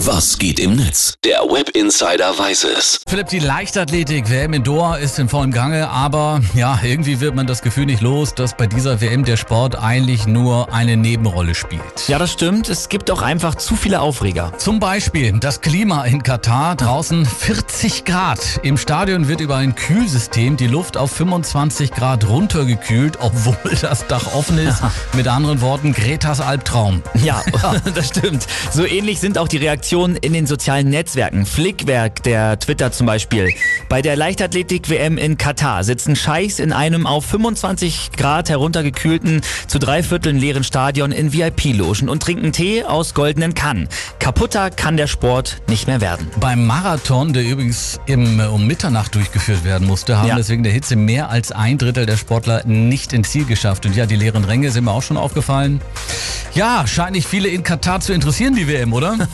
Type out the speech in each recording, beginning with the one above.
Was geht im Netz? Der Web Insider weiß es. Philipp, die Leichtathletik WM in Doha ist in vollem Gange, aber ja, irgendwie wird man das Gefühl nicht los, dass bei dieser WM der Sport eigentlich nur eine Nebenrolle spielt. Ja, das stimmt. Es gibt auch einfach zu viele Aufreger. Zum Beispiel das Klima in Katar, draußen 40 Grad. Im Stadion wird über ein Kühlsystem die Luft auf 25 Grad runtergekühlt, obwohl das Dach offen ist. Mit anderen Worten, Gretas Albtraum. Ja, das stimmt. So ähnlich sind auch die Reaktionen in den sozialen Netzwerken. Flickwerk, der Twitter zum Beispiel. Bei der Leichtathletik-WM in Katar sitzen Scheichs in einem auf 25 Grad heruntergekühlten, zu drei Vierteln leeren Stadion in VIP-Logen und trinken Tee aus goldenen Kannen. Kaputter kann der Sport nicht mehr werden. Beim Marathon, der übrigens im, um Mitternacht durchgeführt werden musste, haben Ja. deswegen der Hitze mehr als ein Drittel der Sportler nicht ins Ziel geschafft. Und ja, die leeren Ränge sind mir auch schon aufgefallen. Ja, scheint nicht viele in Katar zu interessieren, die WM, oder?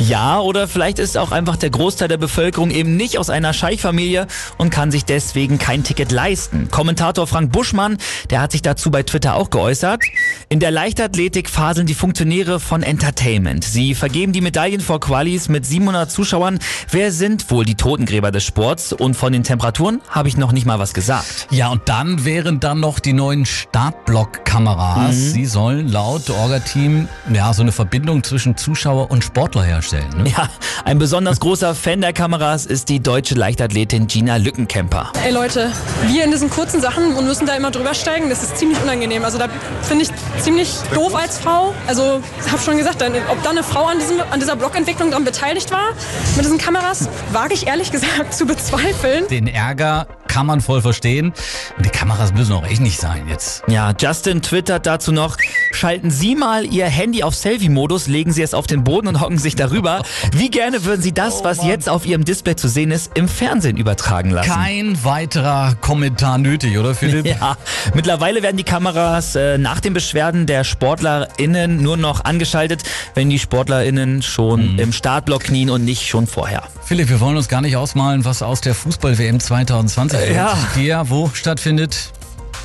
Ja, oder vielleicht ist auch einfach der Großteil der Bevölkerung eben nicht aus einer Scheichfamilie und kann sich deswegen kein Ticket leisten. Kommentator Frank Buschmann, der hat sich dazu bei Twitter auch geäußert. In der Leichtathletik faseln die Funktionäre von Entertainment. Sie vergeben die Medaillen vor Qualis mit 700 Zuschauern. Wer sind wohl die Totengräber des Sports? Und von den Temperaturen habe ich noch nicht mal was gesagt. Ja, und dann wären dann noch die neuen Startblock-Kameras. Sie sollen laut Orga-Team ja so eine Verbindung zwischen Zuschauer und Sportler herstellen. Ne? Ja, ein besonders großer Fan der Kameras ist die deutsche Leichtathletin Gina Lückenkämper. Ey Leute, wir in diesen kurzen Sachen und müssen da immer drüber steigen, das ist ziemlich unangenehm. Also da finde ich ziemlich doof als Frau. Also ich habe schon gesagt, ob da eine Frau an, diesem, an dieser Blockentwicklung daran beteiligt war, mit diesen Kameras, wage ich ehrlich gesagt zu bezweifeln. Den Ärger kann man voll verstehen. Und die Kameras müssen auch echt nicht sein jetzt. Ja, Justin twittert dazu noch, schalten Sie mal Ihr Handy auf Selfie-Modus, legen Sie es auf den Boden und hocken sich darüber. Wie gerne würden Sie das, was jetzt auf Ihrem Display zu sehen ist, im Fernsehen übertragen lassen? Kein weiterer Kommentar nötig, oder Philipp? Ja, mittlerweile werden die Kameras äh, nach den Beschwerden der SportlerInnen nur noch angeschaltet, wenn die SportlerInnen schon im Startblock knien und nicht schon vorher. Philipp, wir wollen uns gar nicht ausmalen, was aus der Fußball-WM 2020 ja. die ja wo stattfindet?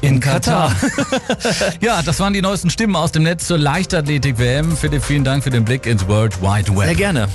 In Katar. ja, das waren die neuesten Stimmen aus dem Netz zur Leichtathletik-WM. Philipp, vielen Dank für den Blick ins World Wide Web. Sehr gerne.